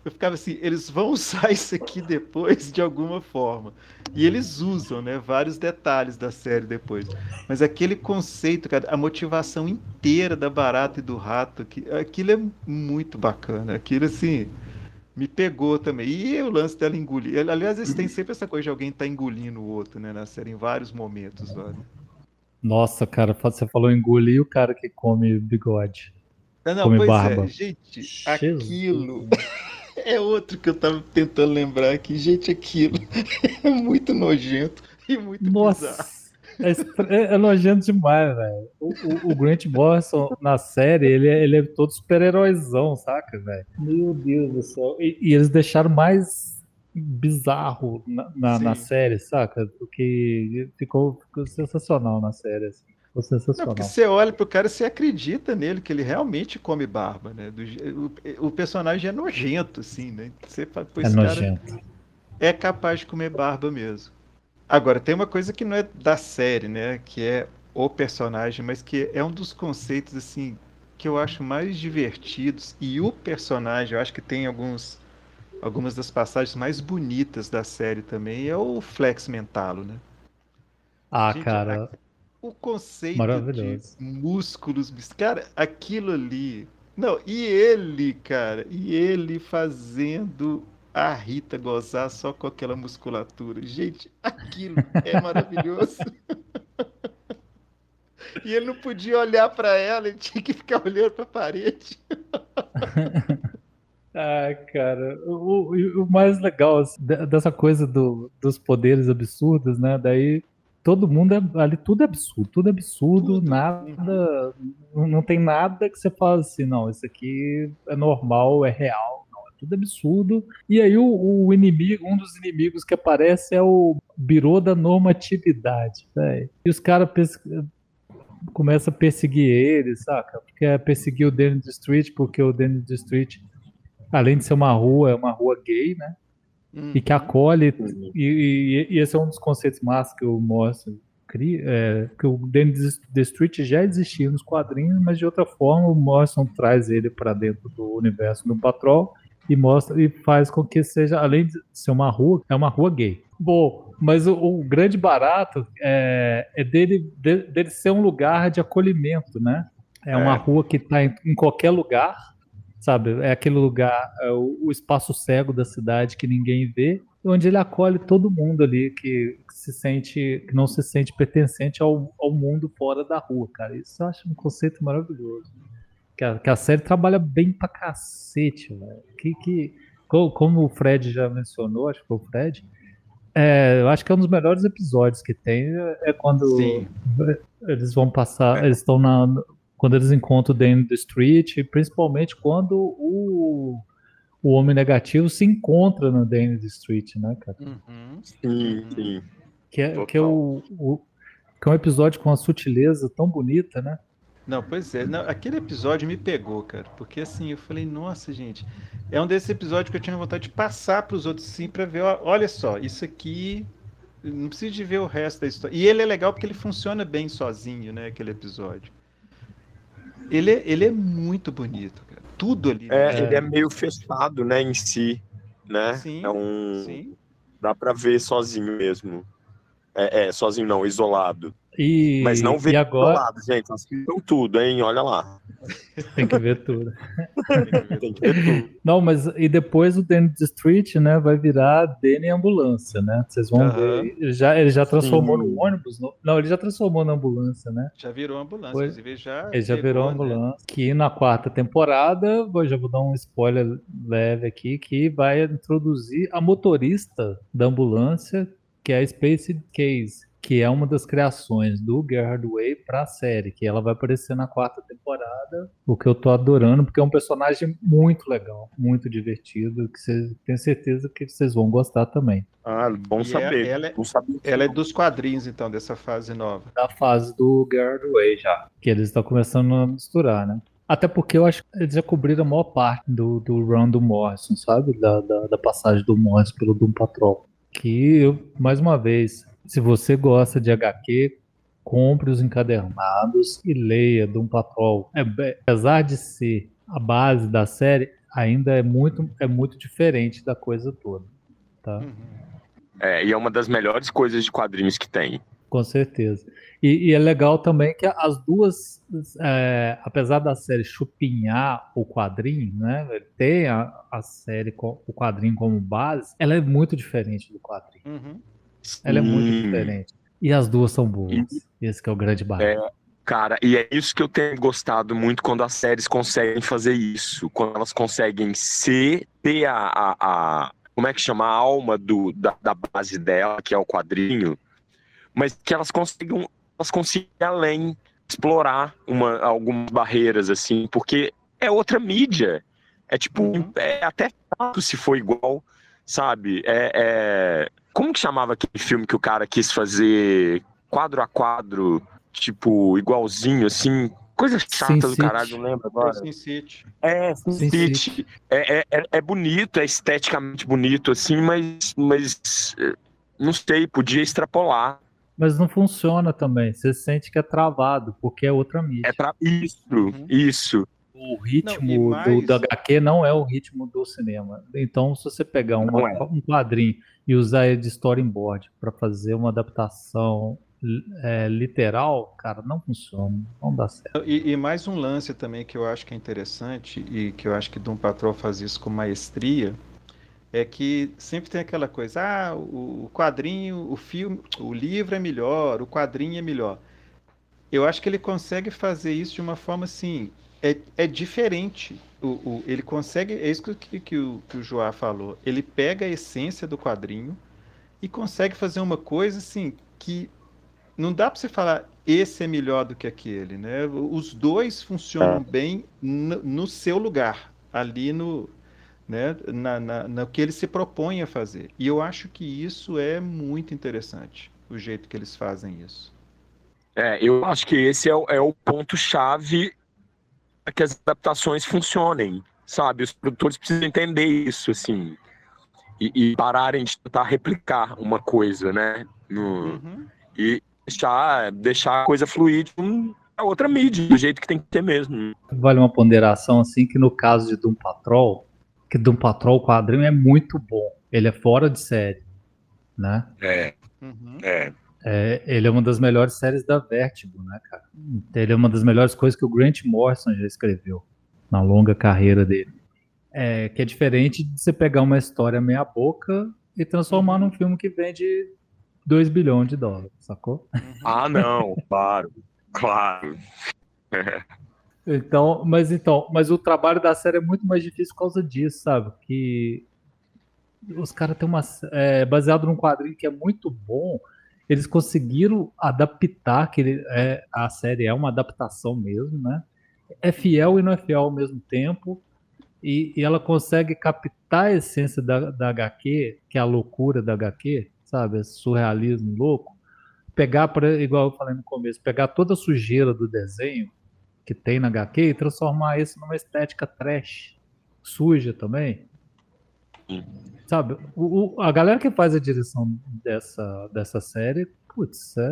eu ficava assim, eles vão usar (laughs) isso aqui depois de alguma forma. E eles usam, né, vários detalhes da série depois. Mas aquele conceito, cara, a motivação inteira da barata e do rato, que, aquilo é muito bacana. Aquilo assim, me pegou também. E o lance dela engolir. Aliás, eles têm sempre essa coisa de alguém estar tá engolindo o outro, né? Na série, em vários momentos, olha. Nossa, cara, você falou engolir o cara que come bigode. Não, não, come pois é, barba. é, gente, Jesus. aquilo. (laughs) é outro que eu tava tentando lembrar aqui. Gente, aquilo (laughs) é muito nojento e muito Nossa. bizarro. É, é, é, nojento demais, velho. O, o, o, Grant Morrison na série, ele é, ele é todo super-heróizão, saca, velho? Meu Deus do céu. E, e, eles deixaram mais bizarro na, na, na, série, saca? Porque ficou, ficou sensacional na série, assim. Ficou sensacional. Não, porque você olha pro cara e você acredita nele, que ele realmente come barba, né? Do, o, o, personagem é nojento, assim, né? Você pô, é nojento. é capaz de comer barba mesmo. Agora, tem uma coisa que não é da série, né? Que é o personagem, mas que é um dos conceitos, assim, que eu acho mais divertidos. E o personagem, eu acho que tem alguns algumas das passagens mais bonitas da série também, é o Flex Mentalo, né? Ah, Gente, cara. A, o conceito de músculos, cara, aquilo ali. Não, e ele, cara, e ele fazendo a Rita gozar só com aquela musculatura. Gente, aquilo é maravilhoso. (laughs) e ele não podia olhar para ela, ele tinha que ficar olhando para a parede. (laughs) ah, cara, o, o, o mais legal assim, dessa coisa do, dos poderes absurdos, né? Daí todo mundo é, ali tudo é absurdo, tudo é absurdo, tudo. nada, não tem nada que você fala assim, não, isso aqui é normal, é real tudo absurdo. E aí o, o, inimigo, um dos inimigos que aparece é o birô da normatividade, véio. E os caras começam a perseguir ele, saca? Porque é perseguir o Danny Street, porque o Danny Street, além de ser uma rua, é uma rua gay, né? Uhum. E que acolhe, e, e, e, esse é um dos conceitos mais que eu mostro cria, é, que o Danny the Street já existia nos quadrinhos, mas de outra forma o Morrison traz ele para dentro do universo do Patrol e mostra e faz com que seja, além de ser uma rua, é uma rua gay. Bom, mas o, o grande barato é, é dele, de, dele ser um lugar de acolhimento, né? É uma é. rua que está em, em, qualquer lugar, sabe? É aquele lugar, é o, o, espaço cego da cidade que ninguém vê, onde ele acolhe todo mundo ali que, que se sente, que não se sente pertencente ao, ao mundo fora da rua, cara. Isso eu acho um conceito maravilhoso que a, que a série trabalha bem pra cacete, velho. Que, que, como o Fred já mencionou, acho que foi o Fred, é, eu acho que é um dos melhores episódios que tem é quando Sim. eles vão passar, é. eles estão na quando eles encontram o Dan the Street, principalmente quando o, o homem negativo se encontra no Dan the Street, né, cara? Uhum. Sim, sim. Que é, que é o, o, que é um episódio com uma sutileza tão bonita, né? Não, pois é. Não, aquele episódio me pegou, cara. Porque assim, eu falei, nossa, gente. É um desses episódios que eu tinha vontade de passar para os outros sim para ver. Olha só, isso aqui. Não precisa de ver o resto da história. E ele é legal porque ele funciona bem sozinho, né? Aquele episódio. Ele, é, ele é muito bonito, cara. Tudo ali. É, né? ele é meio fechado, né, em si. Né? Sim, é um. Sim. Dá para ver sozinho mesmo. É, é, sozinho não, isolado. E, Mas não vê agora... lado, gente. Assistam tudo, hein? Olha lá. Tem que ver tudo. (laughs) Tem que ver tudo. Não, mas e depois o Danny Street, né, vai virar Danny Ambulância, né? Vocês vão uhum. ver. Ele já, ele já transformou Sim. no ônibus? No... Não, ele já transformou na ambulância, né? Já virou ambulância, Foi... inclusive já. Ele já virou né? ambulância. Né? Que na quarta temporada, vou, já vou dar um spoiler leve aqui, que vai introduzir a motorista da ambulância, que é a Space Case que é uma das criações do Gerard Way para a série, que ela vai aparecer na quarta temporada, o que eu tô adorando, porque é um personagem muito legal, muito divertido, que vocês tenho certeza que vocês vão gostar também. Ah, bom e saber. Ela, é, ela é dos quadrinhos, então, dessa fase nova. Da fase do Gerard Way já, que eles estão começando a misturar, né? Até porque eu acho que eles já cobriram a maior parte do, do run do Morrison, sabe? Da, da, da passagem do Morrison pelo Doom Patrol. Que, eu, mais uma vez, se você gosta de HQ, compre os encadernados e leia Doom Patrol. É, apesar de ser a base da série, ainda é muito, é muito diferente da coisa toda. Tá? Uhum. É, e é uma das melhores coisas de quadrinhos que tem. Com certeza. E, e é legal também que as duas, é, apesar da série chupinhar o quadrinho, né? Tem a, a série, com, o quadrinho como base, ela é muito diferente do quadrinho. Uhum. Ela é muito diferente. E as duas são boas. Esse é o grande barato. É, cara, e é isso que eu tenho gostado muito quando as séries conseguem fazer isso. Quando elas conseguem ser, ter a, a, a como é que chama? A alma do, da, da, base dela, que é o quadrinho, mas que elas consigam, elas consigam além, explorar uma, algumas barreiras, assim, porque é outra mídia. É tipo, uhum. é até chato se for igual, sabe? É, é, como que chamava aquele filme que o cara quis fazer quadro a quadro, tipo, igualzinho, assim? Coisa chata Sin do City. caralho, não lembro agora. Sin City. É, Sin, Sin City. City. É, é, é bonito, é esteticamente bonito, assim, mas, mas não sei, podia extrapolar. Mas não funciona também. Você sente que é travado, porque é outra mídia. É tra... Isso, uhum. isso o ritmo não, mais... do, do HQ não é o ritmo do cinema. Então, se você pegar um, é. um quadrinho e usar ele de storyboard para fazer uma adaptação é, literal, cara, não funciona, não dá certo. E, e, mais um lance também que eu acho que é interessante e que eu acho que Dom Patrol faz isso com maestria é que sempre tem aquela coisa, ah, o quadrinho, o filme, o livro é melhor, o quadrinho é melhor. Eu acho que ele consegue fazer isso de uma forma assim, é, é diferente. O, o, ele consegue, é isso que, que, o, que o Joá falou. Ele pega a essência do quadrinho e consegue fazer uma coisa assim que não dá para você falar esse é melhor do que aquele, né? Os dois funcionam é. bem no, no, seu lugar, ali no, né, na, na, no que ele se propõe a fazer. E eu acho que isso é muito interessante, o jeito que eles fazem isso. É, eu acho que esse é o, é o ponto-chave que as adaptações funcionem, sabe? Os produtores precisam entender isso, assim, e, e pararem de tentar replicar uma coisa, né? No, uhum. E deixar, deixar a coisa fluir de um, a outra mídia, do jeito que tem que ter mesmo. Vale uma ponderação assim que no caso de Doom Patrol, que Doom Patrol o quadrinho é muito bom. Ele é fora de série, né? É. Uhum. É. É, ele é uma das melhores séries da Vertigo, né, cara? Ele é uma das melhores coisas que o Grant Morrison já escreveu na longa carreira dele. É, que é diferente de você pegar uma história meia boca e transformar num filme que vende 2 bilhões de dólares, sacou? Ah, não, claro, claro. (laughs) então, mas então, mas o trabalho da série é muito mais difícil por causa disso, sabe? Que os caras têm uma é, baseado num quadrinho que é muito bom. Eles conseguiram adaptar que ele, é, a série é uma adaptação mesmo, né? É fiel e não é fiel ao mesmo tempo. E, e ela consegue captar a essência da, da HQ, que é a loucura da HQ, sabe? Esse surrealismo louco. Pegar, igual eu falei no começo, pegar toda a sujeira do desenho que tem na HQ e transformar isso numa estética trash, suja também. Sabe, o, o, a galera que faz a direção dessa, dessa série, putz, é,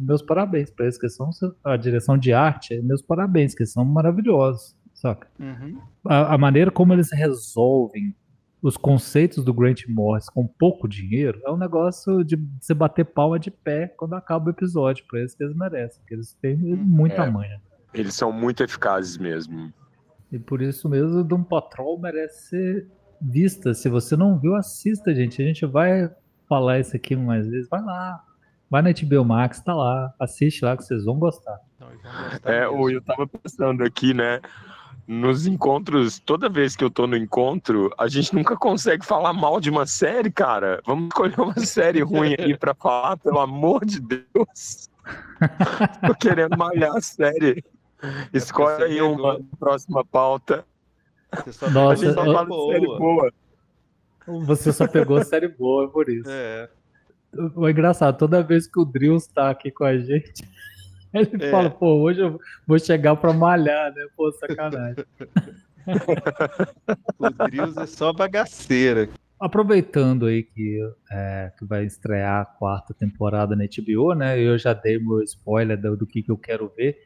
meus parabéns para eles, que são a direção de arte, meus parabéns, que são maravilhosos, saca? Uhum. A, a, maneira como eles resolvem os conceitos do Grant Morris com pouco dinheiro é um negócio de você bater palma de pé quando acaba o episódio, por isso que eles merecem, porque eles têm muita é, manha. Eles são muito eficazes mesmo. E por isso mesmo, o Doom Patrol merece ser vista. Se você não viu, assista, gente. A gente vai falar isso aqui mais vezes. Vai lá. Vai na HBO Max, tá lá. Assiste lá que vocês vão gostar. É, eu tava pensando aqui, né? Nos encontros, toda vez que eu tô no encontro, a gente nunca consegue falar mal de uma série, cara. Vamos escolher uma (laughs) série ruim aí pra falar, pelo amor de Deus. (laughs) tô querendo malhar a série. É Escolhe aí uma próxima pauta. Você só Nossa, eu... fala boa. série boa. Você só pegou série boa, por isso. É. O engraçado, toda vez que o Drills tá aqui com a gente, (laughs) ele é. fala, pô, hoje eu vou chegar pra malhar, né? Pô, sacanagem. (laughs) o Drills é só bagaceira. Aproveitando aí que, é, que vai estrear a quarta temporada na HBO, né? Eu já dei meu spoiler do, do que, que eu quero ver,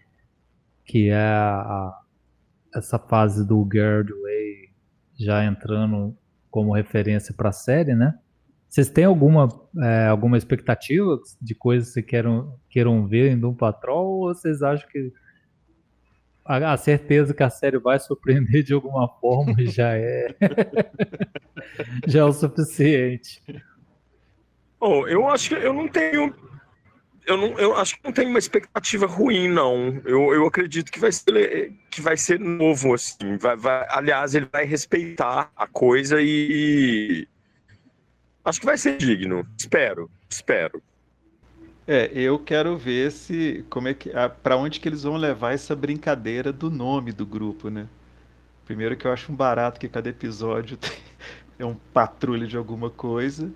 que é a, essa fase do Girl Way já entrando como referência para a série, né? Vocês têm alguma, é, alguma expectativa de coisas que queiram, queiram ver em Doom Patrol ou vocês acham que a, a certeza que a série vai surpreender de alguma forma (laughs) já é (laughs) já é o suficiente? Bom, eu acho que eu não tenho eu, não, eu acho que não tenho uma expectativa ruim, não. Eu, eu acredito que vai ser, que vai ser novo, assim. Vai, vai, aliás, ele vai respeitar a coisa e. Acho que vai ser digno. Espero, espero. É, eu quero ver se como é que para onde que eles vão levar essa brincadeira do nome do grupo, né? Primeiro que eu acho um barato que cada episódio (laughs) tem, é um patrulha de alguma coisa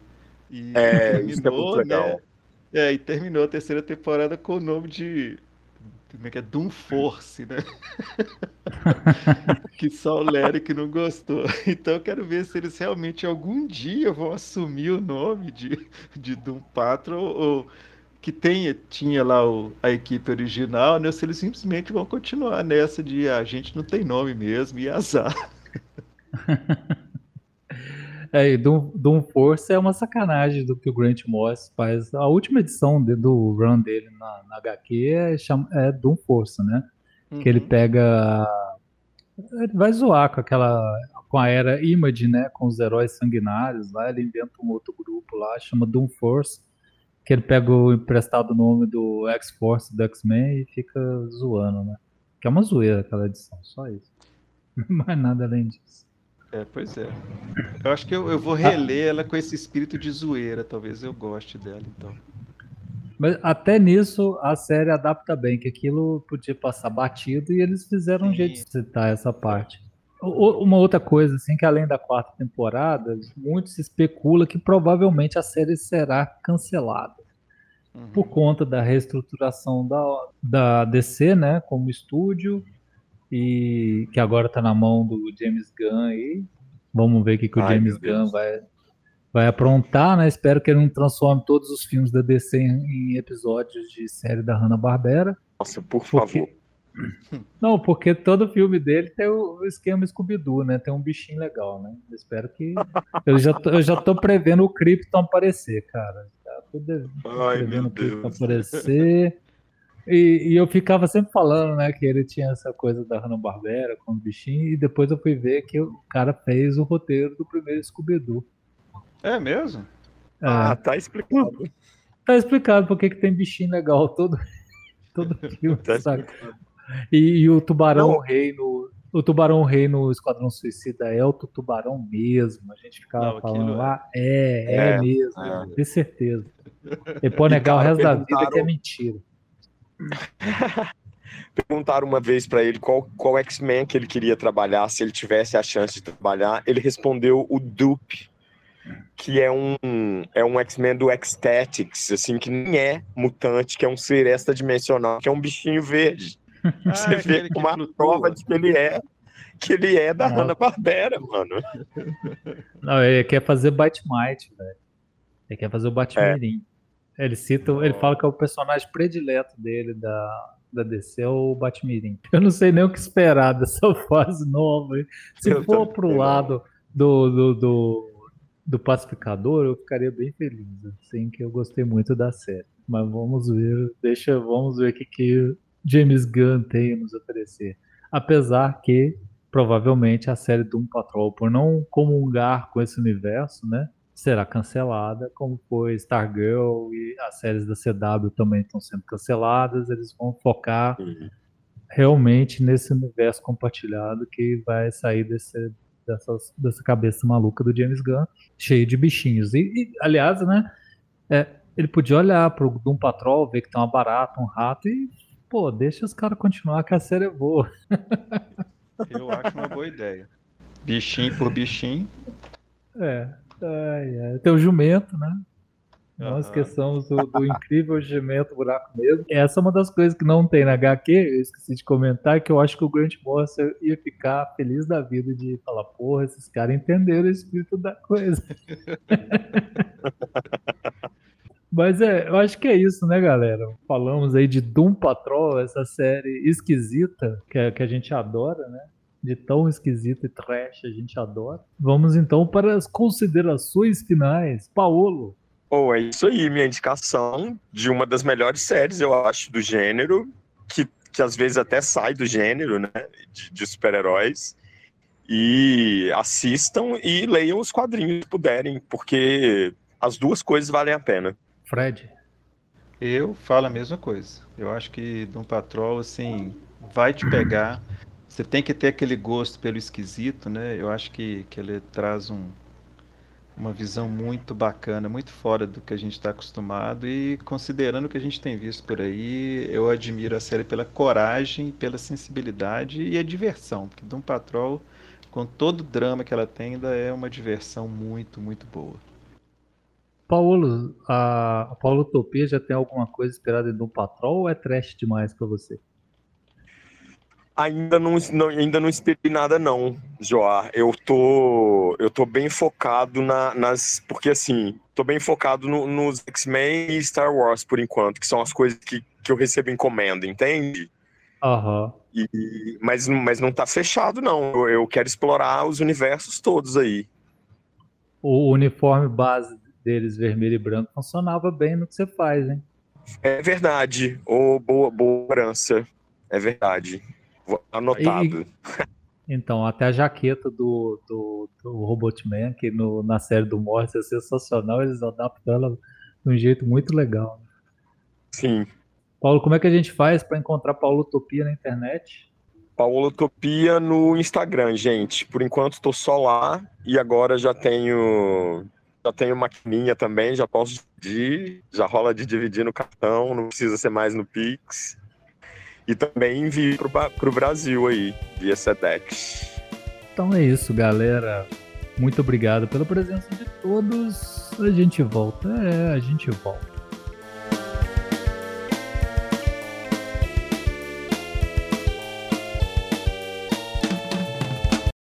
e é, terminou, isso é muito legal. Né? É, e terminou a terceira temporada com o nome de. Como é que é? Doom Force, né? (laughs) que só o Larry não gostou. Então eu quero ver se eles realmente algum dia vão assumir o nome de, de Doom Patrol ou que tenha, tinha lá o, a equipe original, né? Ou se eles simplesmente vão continuar nessa de ah, a gente não tem nome mesmo e azar. (laughs) É, Doom, Doom Force é uma sacanagem do que o Grant Morris faz. A última edição de, do run dele na, na HQ é, é Doom Force, né? Uhum. Que ele uhum. pega. Ele vai zoar com aquela. com a era Image, né? Com os heróis sanguinários lá. Ele inventa um outro grupo lá, chama Doom Force. Que ele pega o emprestado nome do X-Force do X-Men e fica zoando, né? Que é uma zoeira aquela edição, só isso. (laughs) Mais nada além disso. É, pois é. Eu acho que eu, eu vou reler ela com esse espírito de zoeira. Talvez eu goste dela, então. Mas até nisso a série adapta bem, que aquilo podia passar batido e eles fizeram Sim. um jeito de citar essa parte. Uma outra coisa, assim, que além da quarta temporada, muito se especula que provavelmente a série será cancelada. Uhum. Por conta da reestruturação da, da DC, né, como estúdio, e que agora está na mão do James Gunn aí. Vamos ver o que, que o Ai, James Gunn vai, vai aprontar, né? Espero que ele não transforme todos os filmes da DC em, em episódios de série da Hanna-Barbera. Nossa, por Porque- favor. (laughs) Não, porque todo filme dele tem o, esquema Scooby-Doo, né? Tem um bichinho legal, né? Eu espero que. (laughs) Eu já tô, eu já tô prevendo o Krypton aparecer, cara. Já tô Ai, prevendo o Krypton aparecer. E, e eu ficava sempre falando, né, que ele tinha essa coisa da Hanna-Barbera com o bichinho, e depois eu fui ver que o cara fez o roteiro do primeiro Scooby-Doo. É mesmo? É, Ah, tá explicado. tá explicado por que que tem bichinho legal todo, (laughs) todo filme, Tá sabe? E, e o Tubarão Não. Rei no. O Tubarão Rei no Esquadrão Suicida é o tubarão mesmo. A gente ficava Não, falando é. lá, é, é, É, mesmo, é. tenho certeza. E pode negar o resto da vida que é mentira. (laughs) Perguntaram uma vez pra ele qual, qual X-Men que ele queria trabalhar, se ele tivesse a chance de trabalhar. Ele respondeu o Dupe, que é um, é um X-Men do Ecstatics, assim, que nem é mutante, que é um ser extradimensional, que é um bichinho verde. Ah, (laughs) Você vê uma flutua. prova de que ele é que ele é da Nossa. Hanna-Barbera, mano. Não, ele quer fazer Batmite, velho. Ele quer fazer o Batmirim. Ele cita, ele fala que é o personagem predileto dele da, da DC, é o Batmirim. (laughs) Eu não sei nem o que esperar dessa (laughs) fase nova. Se Eu for pro lado do, do, do, do pacificador, eu ficaria bem feliz. Assim, que eu gostei muito da série. Mas vamos ver, deixa, vamos ver o que, que James Gunn tem a nos oferecer. Apesar que provavelmente a série Doom Patrol, por não comungar com esse universo, né, será cancelada, como foi Stargirl e as séries da CW também estão sendo canceladas. Eles vão focar realmente nesse universo compartilhado que vai sair desse, dessas- dessa cabeça maluca do James Gunn, cheio de bichinhos. E, e, aliás, né, é, ele podia olhar pro Doom Patrol, ver que tem uma barata, um rato e, pô, deixa os caras continuar que a série é boa. Eu acho uma boa ideia. Bichinho por bichinho. É, ai, ai. tem o jumento, né? Não Aham. esqueçamos do, do incrível jumento buraco negro. Essa é uma das coisas que não tem na HQ, eu esqueci de comentar, que eu acho que o Grant Morrison ia ficar feliz da vida de falar, porra, esses caras entenderam o espírito da coisa. (laughs) Mas é, eu acho que é isso, né, galera? Falamos aí de Doom Patrol, essa série esquisita que, a- que a gente adora, né? De tão esquisita e trash a gente adora. Vamos então para as considerações finais. Paolo, Ou é isso aí, minha indicação de uma das melhores séries, eu acho, do gênero, que, que às vezes até sai do gênero, né, de, de super-heróis. E assistam e leiam os quadrinhos se puderem, porque as duas coisas valem a pena. Fred. Eu falo a mesma coisa. Eu acho que Doom Patrol, assim, vai te pegar. Você tem que ter aquele gosto pelo esquisito, né? Eu acho que, que ele traz um, uma visão muito bacana, muito fora do que a gente está acostumado. E considerando o que a gente tem visto por aí, eu admiro a série pela coragem, pela sensibilidade e a diversão. Porque Doom Patrol, com todo o drama que ela tem, ainda é uma diversão muito, muito boa. Paulo, a, a Paulo Utopia já tem alguma coisa esperada em Doom Patrol ou é trash demais pra você? Ainda não, não- ainda não esperei nada não, Joar. Eu tô, eu tô bem focado na- nas, porque assim, tô bem focado no- nos X-Men e Star Wars por enquanto, que são as coisas que, que eu recebo encomenda, entende? Aham. E, mas, mas não tá fechado não. Eu, eu quero explorar os universos todos aí. O uniforme base deles, vermelho e branco, funcionava bem no que você faz, hein? É verdade. Ô, boa, boa lembrança. É verdade. Anotado. Então, até a jaqueta do, do, do Robotman, que no, na série do Morris é sensacional, eles adaptam ela de um jeito muito legal. Sim. Paulo, como é que a gente faz para encontrar Paulo Utopia na internet? Paulotopia no Instagram, gente. Por enquanto tô só lá e agora já tenho já tenho maquininha também, já posso dividir, já rola de dividir no cartão, não precisa ser mais no Pix. E também envio pro, Ba- pro Brasil aí, via Sedex. Então é isso, galera. Muito obrigado pela presença de todos. A gente volta. É, a gente volta.